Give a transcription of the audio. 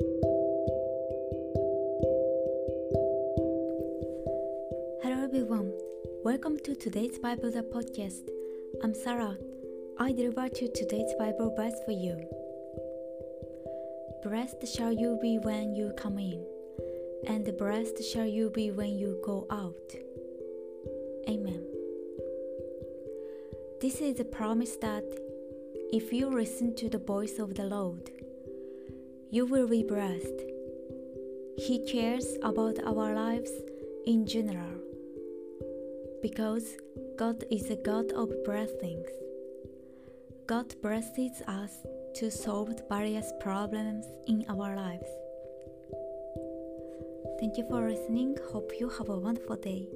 Hello everyone, welcome to today's Bible the podcast. I'm Sarah. I deliver to today's Bible verse for you. Blessed shall you be when you come in, and blessed shall you be when you go out. Amen. This is a promise that if you listen to the voice of the Lord, you will be blessed. He cares about our lives in general because God is a God of blessings. God blesses us to solve various problems in our lives. Thank you for listening. Hope you have a wonderful day.